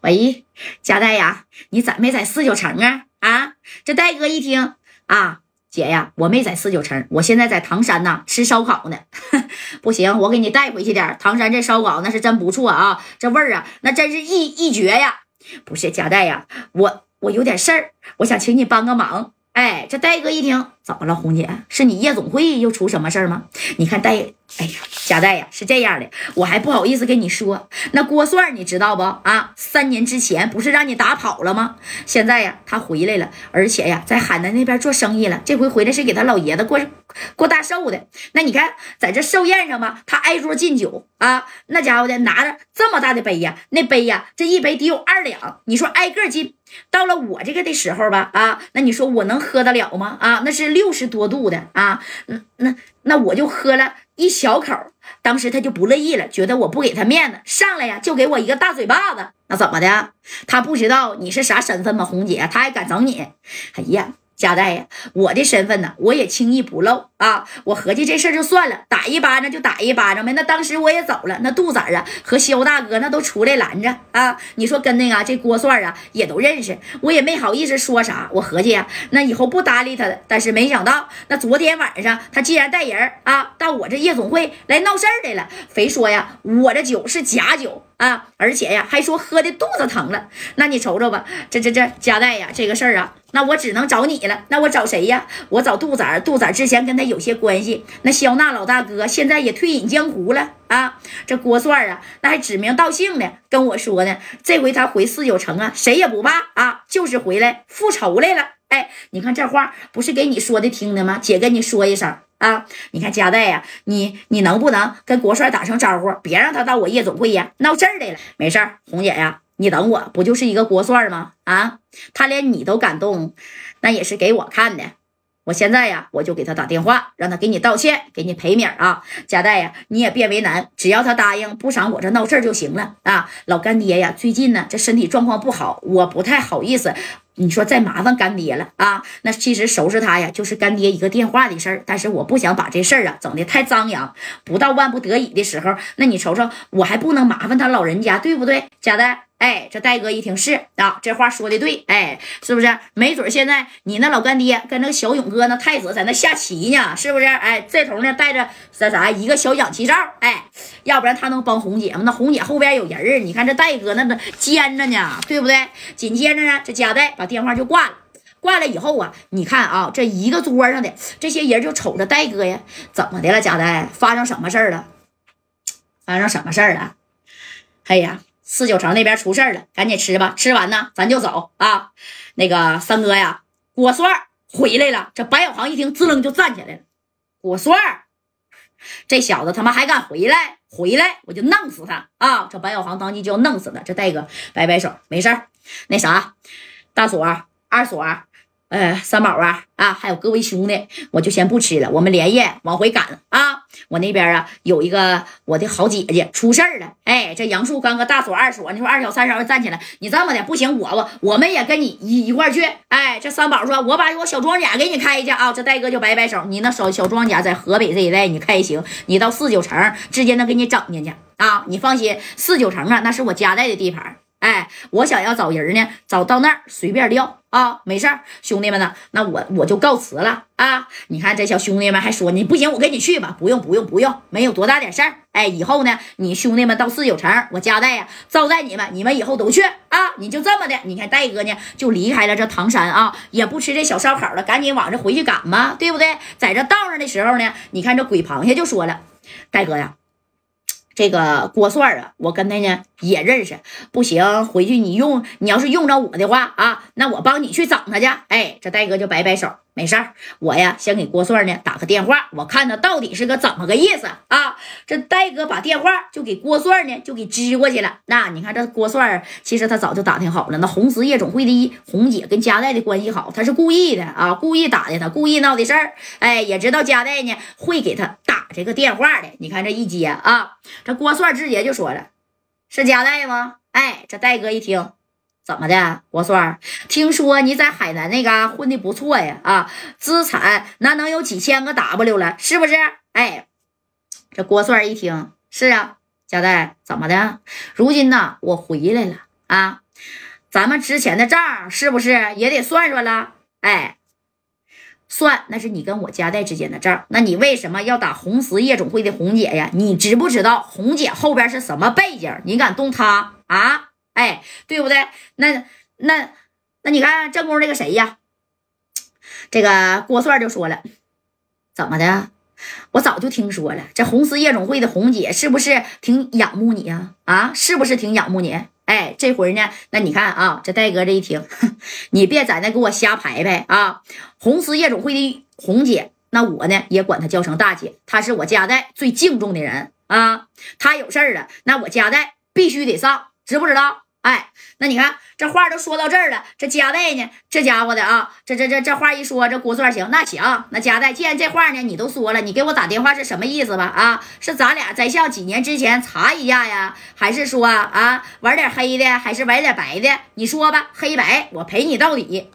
喂，佳代呀，你在没在四九城啊？啊，这戴哥一听啊，姐呀，我没在四九城，我现在在唐山呐，吃烧烤呢。不行，我给你带回去点唐山这烧烤那是真不错啊，这味儿啊，那真是一一绝呀。不是佳代呀，我我有点事儿，我想请你帮个忙。哎，这戴哥一听，怎么了，红姐？是你夜总会又出什么事儿吗？你看戴。哎呀，贾代呀，是这样的，我还不好意思跟你说，那郭帅你知道不啊？三年之前不是让你打跑了吗？现在呀，他回来了，而且呀，在海南那边做生意了。这回回来是给他老爷子过过大寿的。那你看，在这寿宴上吧，他挨桌敬酒啊，那家伙的拿着这么大的杯呀，那杯呀，这一杯得有二两，你说挨个敬。到了我这个的时候吧，啊，那你说我能喝得了吗？啊，那是六十多度的啊，那那那我就喝了。一小口，当时他就不乐意了，觉得我不给他面子，上来呀就给我一个大嘴巴子。那怎么的？他不知道你是啥身份吗？红姐，他还敢整你？哎呀！佳代呀，我的身份呢，我也轻易不露啊！我合计这事儿就算了，打一巴掌就打一巴掌呗。那当时我也走了，那杜仔啊和肖大哥那都出来拦着啊。你说跟那个这郭帅啊也都认识，我也没好意思说啥。我合计呀，那以后不搭理他了。但是没想到，那昨天晚上他既然带人啊到我这夜总会来闹事儿来了，非说呀我这酒是假酒。啊，而且呀，还说喝的肚子疼了。那你瞅瞅吧，这这这夹带呀，这个事儿啊，那我只能找你了。那我找谁呀？我找杜仔。杜仔之前跟他有些关系。那肖娜老大哥现在也退隐江湖了啊。这郭帅啊，那还指名道姓的跟我说呢。这回他回四九城啊，谁也不怕啊，就是回来复仇来了。哎，你看这话不是给你说的听的吗？姐跟你说一声。啊，你看佳代呀，你你能不能跟国帅打声招呼，别让他到我夜总会呀闹事儿来了？没事儿，红姐呀，你等我，不就是一个国帅吗？啊，他连你都敢动，那也是给我看的。我现在呀，我就给他打电话，让他给你道歉，给你赔米儿啊。贾代呀，你也别为难，只要他答应不上我这闹事儿就行了啊。老干爹呀，最近呢这身体状况不好，我不太好意思。你说再麻烦干爹了啊？那其实收拾他呀，就是干爹一个电话的事儿。但是我不想把这事儿啊整的太张扬，不到万不得已的时候，那你瞅瞅，我还不能麻烦他老人家，对不对？贾代，哎，这戴哥一听是啊，这话说的对，哎，是不是？没准现在你那老干爹跟那个小勇哥那太子在那下棋呢，是不是？哎，这头呢带着啥啥一个小氧气罩，哎，要不然他能帮红姐吗？那红姐后边有人儿，你看这戴哥那那尖着呢，对不对？紧接着呢，这贾代把电话就挂了。挂了以后啊，你看啊，这一个桌上的这些人就瞅着戴哥呀，怎么的了？贾代发生什么事儿了？发生什么事儿了？哎呀！四九城那边出事了，赶紧吃吧，吃完呢咱就走啊。那个三哥呀，果酸回来了。这白小航一听，滋楞就站起来了。果酸，这小子他妈还敢回来？回来我就弄死他啊！这白小航当即就要弄死他。这戴哥摆摆手，没事儿。那啥，大锁、二锁。呃，三宝啊啊，还有各位兄弟，我就先不吃了，我们连夜往回赶啊！我那边啊有一个我的好姐姐出事儿了，哎，这杨树刚和大锁二锁，你说二小三小站起来，你这么的不行，我我我们也跟你一一块去，哎，这三宝说，我把我小装甲给你开去啊！这戴哥就摆摆手，你那小小装甲在河北这一带你开行，你到四九城直接能给你整进去啊！你放心，四九城啊那是我家带的地盘。哎，我想要找人呢，找到那儿随便撂啊，没事儿，兄弟们呢，那我我就告辞了啊。你看这小兄弟们还说你不行，我跟你去吧，不用不用不用，没有多大点事儿。哎，以后呢，你兄弟们到四九城，我家带呀招待你们，你们以后都去啊。你就这么的，你看戴哥呢就离开了这唐山啊，也不吃这小烧烤了，赶紧往这回去赶吧，对不对？在这道上的时候呢，你看这鬼螃蟹就说了，戴哥呀。这个郭帅啊，我跟他呢也认识，不行，回去你用，你要是用着我的话啊，那我帮你去整他去。哎，这戴哥就摆摆手。没事儿，我呀先给郭帅呢打个电话，我看他到底是个怎么个意思啊？这戴哥把电话就给郭帅呢，就给支过去了。那你看这郭帅，其实他早就打听好了，那红石夜总会的红姐跟佳代的关系好，他是故意的啊，故意打的他，故意闹的事儿。哎，也知道佳代呢会给他这个电话的。你看这一接啊，这郭帅直接就说了：“是佳代吗？”哎，这戴哥一听。怎么的，郭帅？听说你在海南那嘎混的不错呀？啊，资产那能有几千个 W 了，是不是？哎，这郭帅一听，是啊，佳代怎么的？如今呢，我回来了啊？咱们之前的账是不是也得算算了？哎，算，那是你跟我家代之间的账。那你为什么要打红十夜总会的红姐呀？你知不知道红姐后边是什么背景？你敢动她啊？哎，对不对？那那那你看正宫这个谁呀？这个郭帅就说了，怎么的？我早就听说了，这红丝夜总会的红姐是不是挺仰慕你呀？啊，是不是挺仰慕你？哎，这回呢，那你看啊，这戴哥这一听，你别在那给我瞎排排啊！红丝夜总会的红姐，那我呢也管她叫成大姐，她是我家代最敬重的人啊。她有事儿了，那我家代必须得上，知不知道？哎，那你看这话都说到这儿了，这加代呢？这家伙的啊，这这这这话一说，这郭帅行，那行，那加代，既然这话呢你都说了，你给我打电话是什么意思吧？啊，是咱俩再像几年之前查一下呀，还是说啊玩点黑的，还是玩点白的？你说吧，黑白我陪你到底。